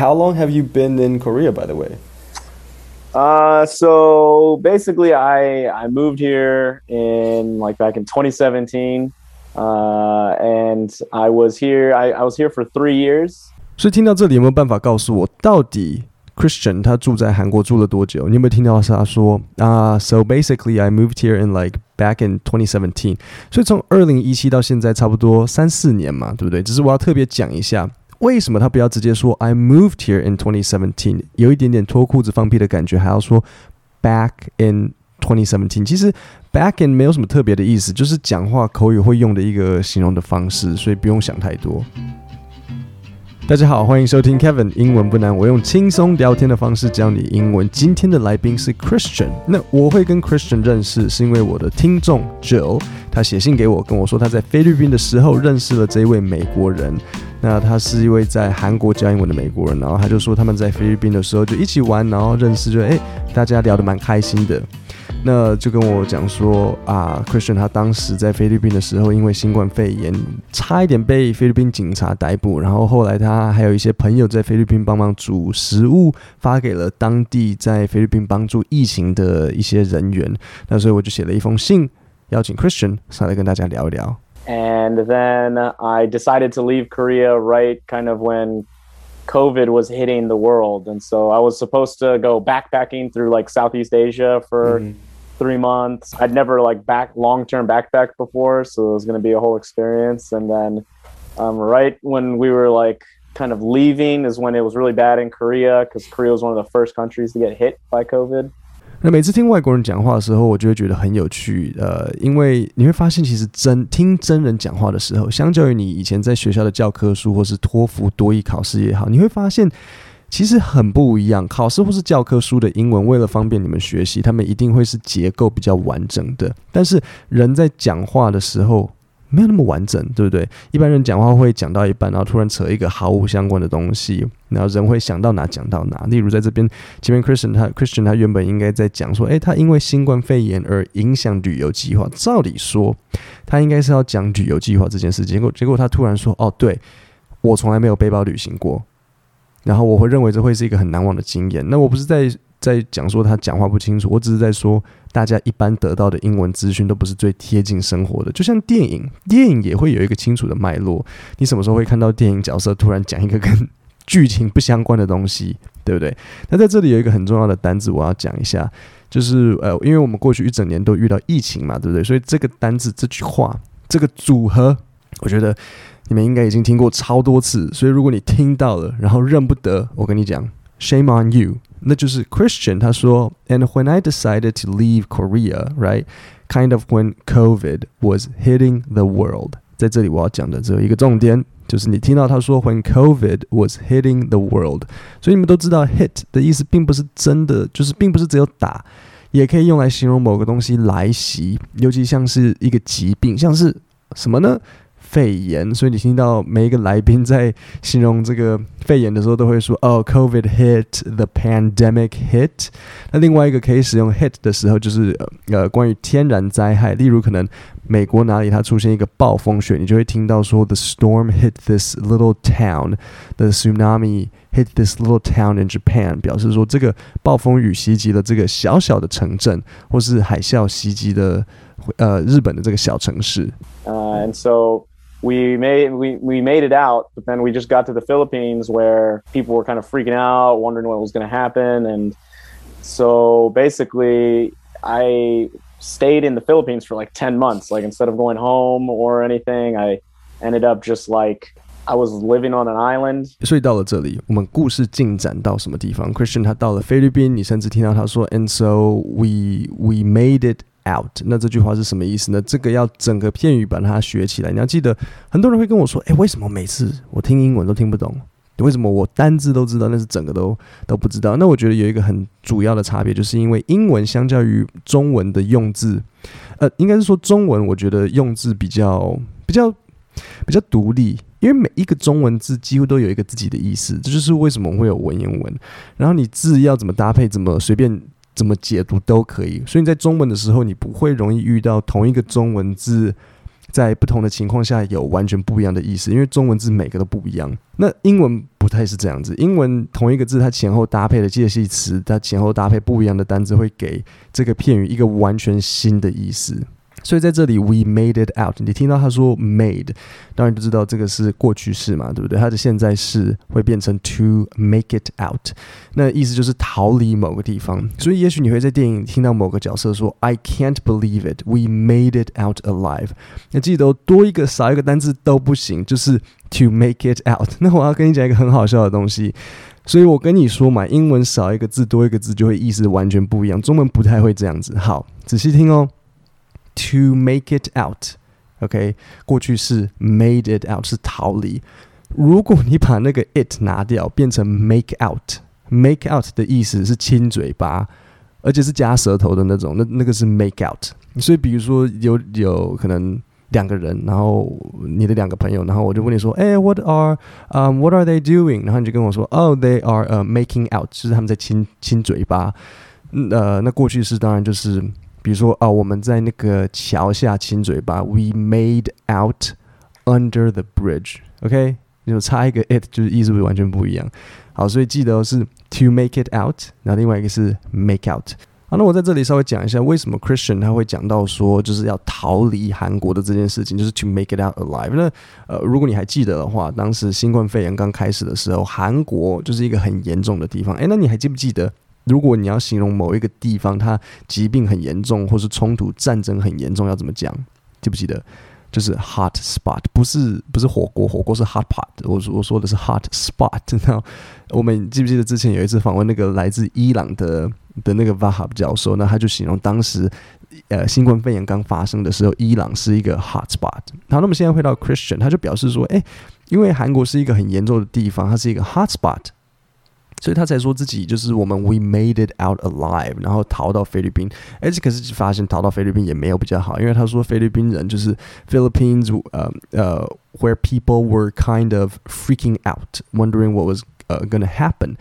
how long have you been in Korea, by the way? Uh, so basically, I I moved here in like back in 2017, uh, and I was here. I, I was here for three years. 所以听到这里有没有办法告诉我，到底 Christian 他住在韩国住了多久？你有没有听到他说啊、uh,？So basically, I moved here in like back in 2017。所以从二零一七到现在差不多三四年嘛，对不对？只是我要特别讲一下。 为什么他不要直接说 I moved here in 2017，有一点点脱裤子放屁的感觉，还要说 back in 2017？其实 back in 没有什么特别的意思，就是讲话口语会用的一个形容的方式，所以不用想太多。大家好，欢迎收听 Kevin 英文不难，我用轻松聊天的方式教你英文。今天的来宾是 Christian，那我会跟 Christian 认识，是因为我的听众 Jill，他写信给我，跟我说他在菲律宾的时候认识了这位美国人。那他是一位在韩国教英文的美国人，然后他就说他们在菲律宾的时候就一起玩，然后认识就，就、欸、哎大家聊得蛮开心的。那就跟我讲说啊，Christian 他当时在菲律宾的时候，因为新冠肺炎差一点被菲律宾警察逮捕，然后后来他还有一些朋友在菲律宾帮忙煮食物，发给了当地在菲律宾帮助疫情的一些人员。那所以我就写了一封信，邀请 Christian 上来跟大家聊一聊。And then I decided to leave Korea right kind of when COVID was hitting the world. And so I was supposed to go backpacking through like Southeast Asia for mm-hmm. three months. I'd never like back long term backpack before, so it was going to be a whole experience. And then um, right when we were like kind of leaving is when it was really bad in Korea because Korea was one of the first countries to get hit by COVID. 那每次听外国人讲话的时候，我就会觉得很有趣。呃，因为你会发现，其实真听真人讲话的时候，相较于你以前在学校的教科书或是托福、多益考试也好，你会发现其实很不一样。考试或是教科书的英文，为了方便你们学习，他们一定会是结构比较完整的。但是人在讲话的时候，没有那么完整，对不对？一般人讲话会讲到一半，然后突然扯一个毫无相关的东西，然后人会想到哪讲到哪。例如在这边前面，Christian 他 Christian 他原本应该在讲说，诶，他因为新冠肺炎而影响旅游计划。照理说，他应该是要讲旅游计划这件事，结果结果他突然说，哦，对，我从来没有背包旅行过，然后我会认为这会是一个很难忘的经验。那我不是在。在讲说他讲话不清楚，我只是在说大家一般得到的英文资讯都不是最贴近生活的。就像电影，电影也会有一个清楚的脉络。你什么时候会看到电影角色突然讲一个跟剧情不相关的东西，对不对？那在这里有一个很重要的单字，我要讲一下，就是呃，因为我们过去一整年都遇到疫情嘛，对不对？所以这个单字、这句话、这个组合，我觉得你们应该已经听过超多次。所以如果你听到了，然后认不得，我跟你讲，Shame on you。那就是 Christian 他说，And when I decided to leave Korea, right, kind of when COVID was hitting the world，在这里我要讲的只有一个重点，就是你听到他说 When COVID was hitting the world，所以你们都知道 hit 的意思并不是真的，就是并不是只有打，也可以用来形容某个东西来袭，尤其像是一个疾病，像是什么呢？肺炎，所以你听到每一个来宾在形容这个肺炎的时候，都会说：“哦，COVID hit，the pandemic hit。”那另外一个可以使用 hit 的时候，就是呃，关于天然灾害，例如可能美国哪里它出现一个暴风雪，你就会听到说：“The storm hit this little town，the tsunami hit this little town in Japan。”表示说这个暴风雨袭击了这个小小的城镇，或是海啸袭击的呃日本的这个小城市。Uh, and so. we made we, we made it out, but then we just got to the Philippines where people were kind of freaking out, wondering what was going to happen, and so basically I stayed in the Philippines for like 10 months. Like instead of going home or anything, I ended up just like I was living on an island. 所以到了这里，我们故事进展到什么地方？Christian 他到了菲律宾，你甚至听到他说，And so we we made it out，那这句话是什么意思呢？这个要整个片语把它学起来。你要记得，很多人会跟我说：“诶，为什么每次我听英文都听不懂？为什么我单字都知道，但是整个都都不知道？”那我觉得有一个很主要的差别，就是因为英文相较于中文的用字，呃，应该是说中文，我觉得用字比较比较比较独立，因为每一个中文字几乎都有一个自己的意思。这就是为什么会有文言文。然后你字要怎么搭配，怎么随便。怎么解读都可以，所以你在中文的时候，你不会容易遇到同一个中文字在不同的情况下有完全不一样的意思，因为中文字每个都不一样。那英文不太是这样子，英文同一个字它前后搭配的介系词，它前后搭配不一样的单字，会给这个片语一个完全新的意思。所以在这里，we made it out。你听到他说 made，当然就知道这个是过去式嘛，对不对？它的现在式会变成 to make it out，那意思就是逃离某个地方。所以也许你会在电影听到某个角色说 I can't believe it, we made it out alive。那记得多一个少一个单字都不行，就是 to make it out。那我要跟你讲一个很好笑的东西，所以我跟你说嘛，英文少一个字多一个字就会意思完全不一样，中文不太会这样子。好，仔细听哦。To make it out，OK，okay？过去式 made it out 是逃离。如果你把那个 it 拿掉，变成 make out，make out 的意思是亲嘴巴，而且是夹舌头的那种，那那个是 make out。所以，比如说有有可能两个人，然后你的两个朋友，然后我就问你说，哎，What are，嗯，um，What are they doing？然后你就跟我说，Oh，they are，呃，making out，就是他们在亲亲嘴巴。呃，那过去式当然就是。比如说啊，我们在那个桥下亲嘴巴，We made out under the bridge。OK，就差一个 it，就是意思是不是完全不一样。好，所以记得是 to make it out，然后另外一个是 make out。好，那我在这里稍微讲一下，为什么 Christian 他会讲到说就是要逃离韩国的这件事情，就是 to make it out alive。那呃，如果你还记得的话，当时新冠肺炎刚开始的时候，韩国就是一个很严重的地方。诶，那你还记不记得？如果你要形容某一个地方，它疾病很严重，或是冲突、战争很严重，要怎么讲？记不记得？就是 hot spot，不是不是火锅，火锅是 hot pot。我我说的是 hot spot。那我们记不记得之前有一次访问那个来自伊朗的的那个 Vahab 教授，那他就形容当时呃新冠肺炎刚发生的时候，伊朗是一个 hot spot。好，那么现在回到 Christian，他就表示说，诶，因为韩国是一个很严重的地方，它是一个 hot spot。所以他才说自己就是我们，we made it out alive，然后逃到菲律宾。而且可是发现逃到菲律宾也没有比较好，因为他说菲律宾人就是 Philippines，呃呃，where people were kind of freaking out，wondering what was 呃 gonna happen。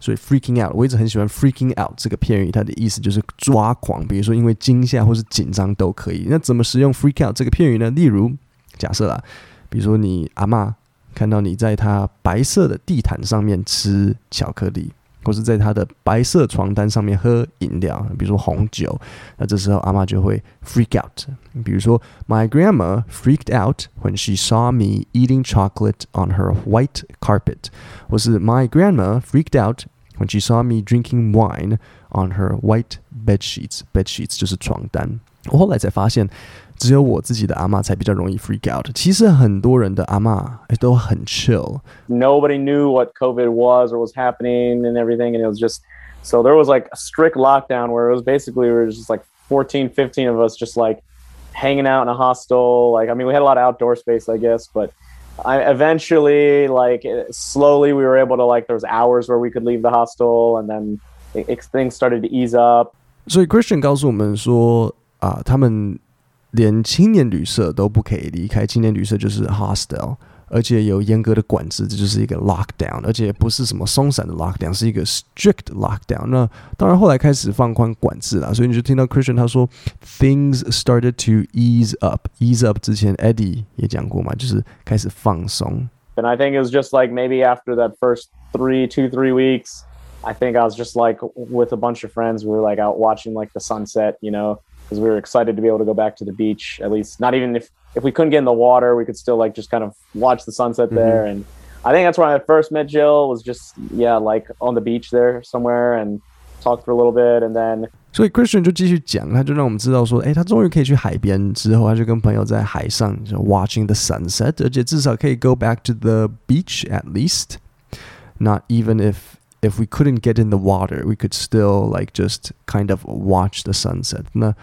所以 freaking out，我一直很喜欢 freaking out 这个片语，它的意思就是抓狂，比如说因为惊吓或是紧张都可以。那怎么使用 freak out 这个片语呢？例如假设啦，比如说你阿嬷。看到你在他白色的地毯上面吃巧克力，或是在他的白色床单上面喝饮料，比如说红酒，那这时候阿嬷就会 freak out。比如说，My grandma freaked out when she saw me eating chocolate on her white carpet，或是 My grandma freaked out when she saw me drinking wine on her white bed sheets。bed sheets 就是床单。我后来才发现。 只有我自己的阿嬷才比较容易 freak out。其实很多人的阿嬷都很 chill。Nobody knew what COVID was or was happening and everything, and it was just so there was like a strict lockdown where it was basically we were just like 14, 15 of us just like hanging out in a hostel. Like I mean, we had a lot of outdoor space, I guess, but I eventually like slowly we were able to like there was hours where we could leave the hostel, and then it, it, things started to ease up. 所以 Christian 告诉我们说啊，他们。 连青年旅社都不可以离开，青年旅社就是 hostel，而且有严格的管制，这就是一个 lockdown，而且不是什么松散的 lockdown，是一个 strict lockdown。那当然后来开始放宽管制了，所以你就听到 Christian 他说 things started to ease up。ease up 之前 Eddie 也讲过嘛，就是开始放松。And I think it was just like maybe after that first three, two, three weeks, I think I was just like with a bunch of friends, we were like out watching like the sunset, you know. because we were excited to be able to go back to the beach. At least, not even if if we couldn't get in the water, we could still like just kind of watch the sunset mm-hmm. there. And I think that's where I first met Jill. Was just yeah, like on the beach there somewhere and talked for a little bit, and then. 所以 Christian 就继续讲，他就让我们知道说，哎，他终于可以去海边之后，他就跟朋友在海上就 watching the sunset，而且至少可以 go back to the beach at least. Not even if if we couldn't get in the water, we could still like just kind of watch the sunset. 那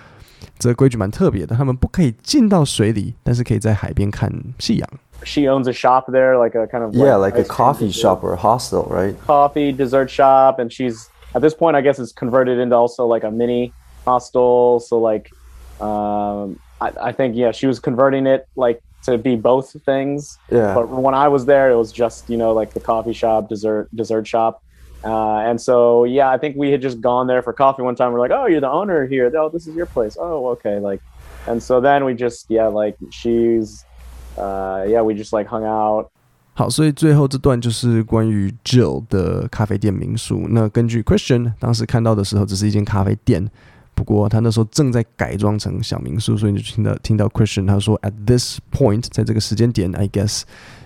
这个规矩蛮特别的，他们不可以进到水里，但是可以在海边看夕阳。She owns a shop there, like a kind of yeah, like, like a coffee shop or a hostel, right? Coffee, dessert shop, and she's at this point, I guess, it's converted into also like a mini hostel. So like, um, I, I think yeah, she was converting it like to be both things. Yeah. But when I was there, it was just you know like the coffee shop, dessert dessert shop. Uh, and so, yeah, I think we had just gone there for coffee one time. We're like, oh, you're the owner here. Oh, this is your place. Oh, okay. Like, and so then we just yeah like she's uh yeah we just like hung out 好，所以最后这段就是关于 Jill 的咖啡店民宿。那根据 Christian 当时看到的时候，只是一间咖啡店，不过他那时候正在改装成小民宿，所以你就听到听到 Christian 他说：“At this point，在这个时间点，I guess。”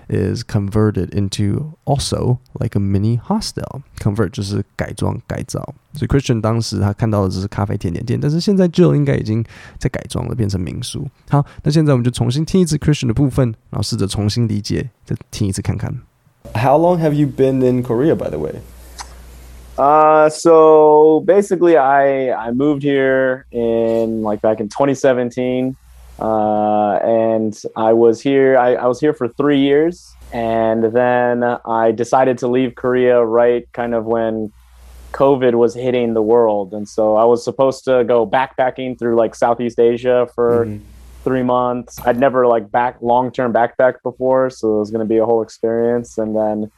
is converted into also like a mini hostel. Convert 就是改装改造，所以 Christian 当时他看到的只是咖啡甜点店，但是现在 Jill 应该已经在改装了，变成民宿。好，那现在我们就重新听一次 Christian 的部分，然后试着重新理解，再听一次看看。How long have you been in Korea, by the way? Uh, so basically, I I moved here in like back in 2017. Uh, and I was here. I, I was here for three years, and then I decided to leave Korea right kind of when COVID was hitting the world, and so I was supposed to go backpacking through like Southeast Asia for mm-hmm. three months. I'd never like back long term backpack before, so it was going to be a whole experience. And then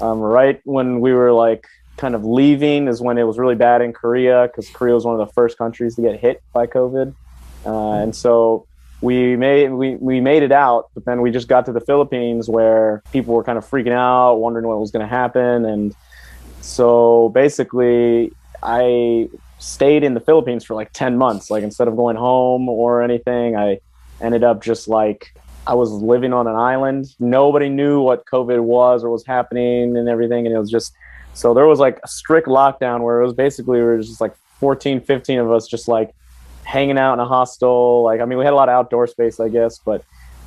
um, right when we were like kind of leaving is when it was really bad in Korea because Korea was one of the first countries to get hit by COVID, uh, and so we made we, we made it out but then we just got to the philippines where people were kind of freaking out wondering what was going to happen. And so basically i stayed in the philippines for like 10 months. Like instead of going home or anything i ended up just like i was living on an island. Nobody knew what covid was or was happening and everything. And it was just so there was like a strict lockdown where it was basically we were just like 14 15 of us just like hanging out in a hostel. Like, I mean, we had a lot of outdoor space, I guess, but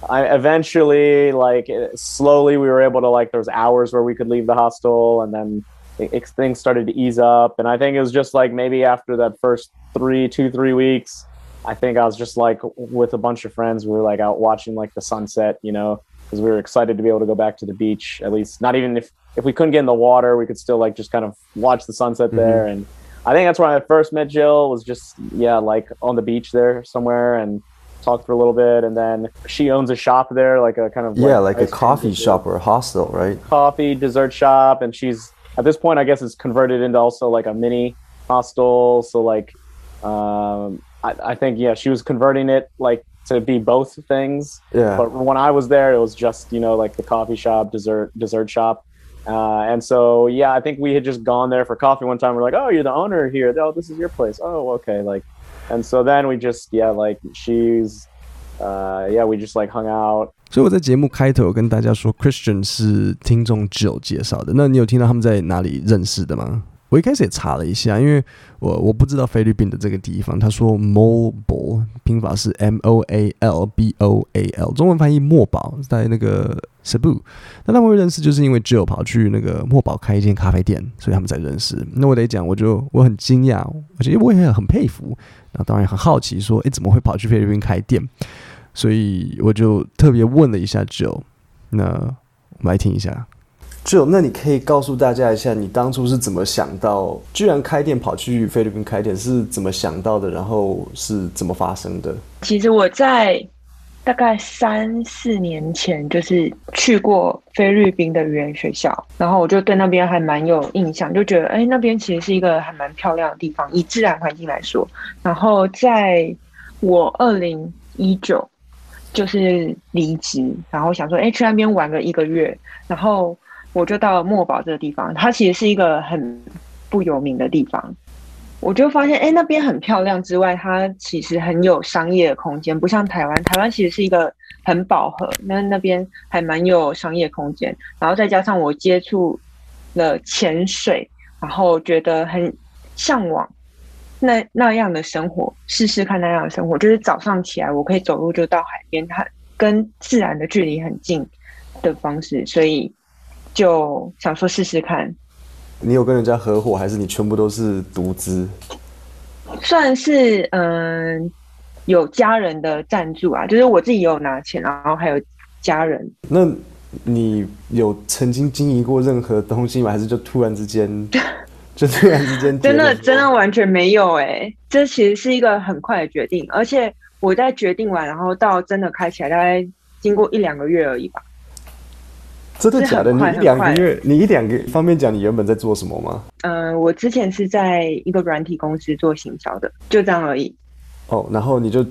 I eventually, like, slowly we were able to, like, there was hours where we could leave the hostel and then it, it, things started to ease up. And I think it was just like maybe after that first three, two, three weeks, I think I was just like with a bunch of friends, we were like out watching like the sunset, you know, because we were excited to be able to go back to the beach. At least, not even if if we couldn't get in the water, we could still like just kind of watch the sunset mm-hmm. there and I think that's when I first met Jill. Was just yeah, like on the beach there somewhere, and talked for a little bit, and then she owns a shop there, like a kind of yeah, like, like a coffee shop or a hostel, right? Coffee dessert shop, and she's at this point, I guess, it's converted into also like a mini hostel. So like, um, I, I think yeah, she was converting it like to be both things. Yeah. But when I was there, it was just you know like the coffee shop, dessert dessert shop. Uh, and so, yeah, I think we had just gone there for coffee one time. We're like, oh, you're the owner here. Oh, this is your place. Oh, okay. Like, and so then we just, yeah, like she's, uh, yeah, we just like hung out. 所以我在节目开头跟大家说，Christian 是听众 Jill 介绍的。那你有听到他们在哪里认识的吗？ 我一开始也查了一下，因为我我不知道菲律宾的这个地方。他说 Mobile 拼法是 M O A L B O A L，中文翻译墨宝，在那个 Cebu。那他们会认识，就是因为 Jill 跑去那个墨宝开一间咖啡店，所以他们才认识。那我得讲，我就我很惊讶，而且我也很佩服。那当然很好奇，说，诶，怎么会跑去菲律宾开店？所以我就特别问了一下 Joe。那我们来听一下。就那你可以告诉大家一下，你当初是怎么想到，居然开店跑去菲律宾开店是怎么想到的？然后是怎么发生的？其实我在大概三四年前就是去过菲律宾的语言学校，然后我就对那边还蛮有印象，就觉得哎，那边其实是一个还蛮漂亮的地方，以自然环境来说。然后在我二零一九就是离职，然后想说哎，去那边玩个一个月，然后。我就到墨宝这个地方，它其实是一个很不有名的地方。我就发现，哎，那边很漂亮之外，它其实很有商业空间，不像台湾。台湾其实是一个很饱和，那那边还蛮有商业空间。然后再加上我接触了潜水，然后觉得很向往那那样的生活，试试看那样的生活。就是早上起来，我可以走路就到海边，它跟自然的距离很近的方式，所以。就想说试试看。你有跟人家合伙，还是你全部都是独资？算是嗯，有家人的赞助啊，就是我自己有拿钱，然后还有家人。那你有曾经经营过任何东西吗？还是就突然之间，就突然之间？真的真的完全没有哎、欸，这其实是一个很快的决定，而且我在决定完，然后到真的开起来，大概经过一两个月而已吧。真的假的？你一两个月，你一两个方便讲你原本在做什么吗？嗯、呃，我之前是在一个软体公司做行销的，就这样而已。哦，然后你就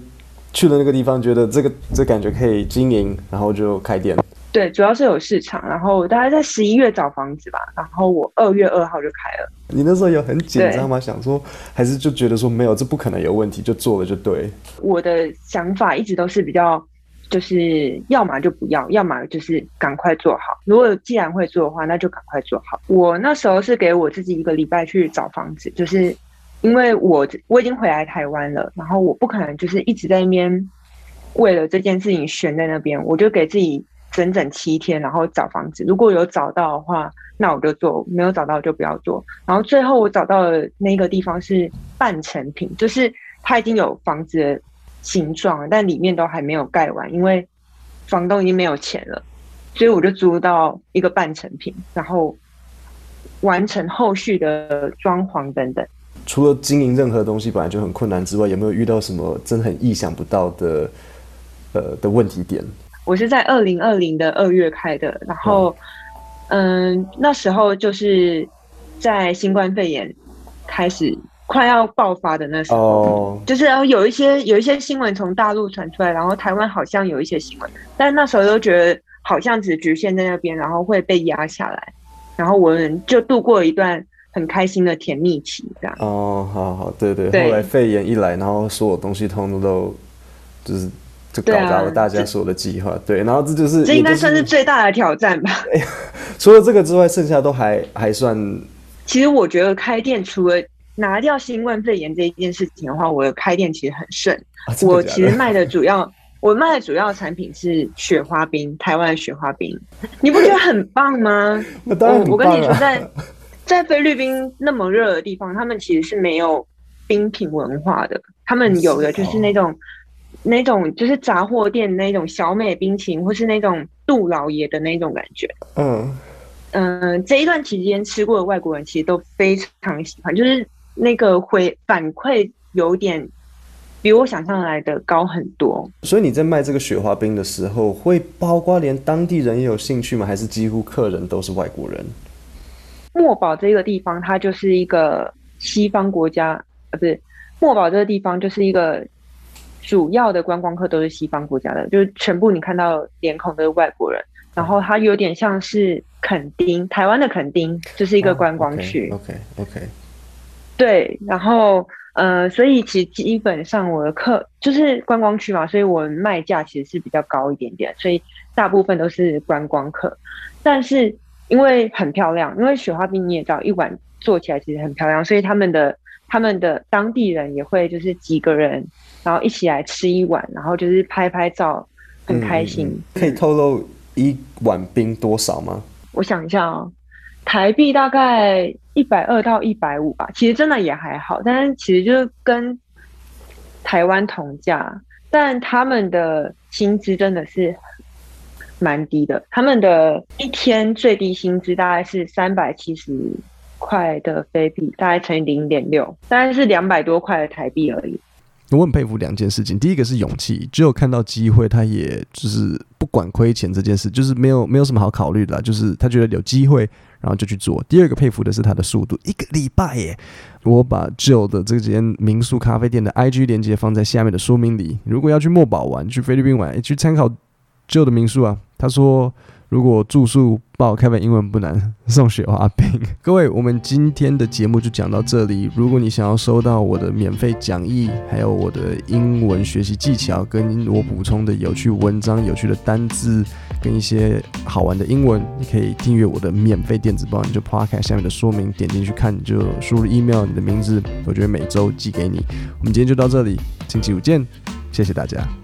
去了那个地方，觉得这个这感觉可以经营，然后就开店。对，主要是有市场，然后大概在十一月找房子吧，然后我二月二号就开了。你那时候有很紧张吗？想说还是就觉得说没有，这不可能有问题，就做了就对。我的想法一直都是比较，就是要么就不要，要么就是赶快做好。如果既然会做的话，那就赶快做好。我那时候是给我自己一个礼拜去找房子，就是因为我我已经回来台湾了，然后我不可能就是一直在那边为了这件事情悬在那边，我就给自己。整整七天，然后找房子。如果有找到的话，那我就做；没有找到就不要做。然后最后我找到的那个地方是半成品，就是它已经有房子形状，但里面都还没有盖完，因为房东已经没有钱了，所以我就租到一个半成品，然后完成后续的装潢等等。除了经营任何东西本来就很困难之外，有没有遇到什么真的很意想不到的呃的问题点？我是在二零二零的二月开的，然后，嗯，嗯，那时候就是在新冠肺炎开始快要爆发的那时候，哦、就是然后有一些有一些新闻从大陆传出来，然后台湾好像有一些新闻，但那时候都觉得好像只局限在那边，然后会被压下来，然后我们就度过一段很开心的甜蜜期，这样。哦，好好，对对，对后来肺炎一来，然后所有东西通通都就是。就搞砸了大家所有的计划，对，然后这就是这应该算是最大的挑战吧。除了这个之外，剩下都还还算。其实我觉得开店除了拿掉新冠肺炎这一件事情的话，我的开店其实很顺。啊、我其实卖的主要，我卖的主要产品是雪花冰，台湾的雪花冰，你不觉得很棒吗？我当然很棒啊。我跟你说，在在菲律宾那么热的地方，他们其实是没有冰品文化的，他们有的就是那种。那种就是杂货店那种小美冰淇淋，或是那种杜老爷的那种感觉。嗯嗯、呃，这一段期间吃过的外国人其实都非常喜欢，就是那个回反馈有点比我想象来的高很多。所以你在卖这个雪花冰的时候，会包括连当地人也有兴趣吗？还是几乎客人都是外国人？墨宝这个地方，它就是一个西方国家，呃，不是墨宝这个地方就是一个。主要的观光客都是西方国家的，就是全部你看到脸孔都是外国人，然后它有点像是垦丁，台湾的垦丁就是一个观光区。Oh, OK OK，, okay. 对，然后呃，所以其实基本上我的客就是观光区嘛，所以我卖价其实是比较高一点点，所以大部分都是观光客。但是因为很漂亮，因为雪花冰你也知道，一碗做起来其实很漂亮，所以他们的他们的当地人也会就是几个人。然后一起来吃一碗，然后就是拍拍照，很开心。嗯、可以透露一碗冰多少吗？我想一下哦，台币大概一百二到一百五吧。其实真的也还好，但是其实就是跟台湾同价，但他们的薪资真的是蛮低的。他们的一天最低薪资大概是三百七十块的菲币，大概乘以零点六，大概是两百多块的台币而已。我很佩服两件事情，第一个是勇气，只有看到机会，他也就是不管亏钱这件事，就是没有没有什么好考虑的啦，就是他觉得有机会，然后就去做。第二个佩服的是他的速度，一个礼拜耶！我把旧的这间民宿咖啡店的 IG 链接放在下面的说明里，如果要去墨宝玩，去菲律宾玩，去参考旧的民宿啊。他说。如果住宿报开本英文不难，送雪花冰。各位，我们今天的节目就讲到这里。如果你想要收到我的免费讲义，还有我的英文学习技巧，跟我补充的有趣文章、有趣的单字，跟一些好玩的英文，你可以订阅我的免费电子报。你就 Podcast 下面的说明点进去看，你就输入 email 你的名字，我就会每周寄给你。我们今天就到这里，星期五见，谢谢大家。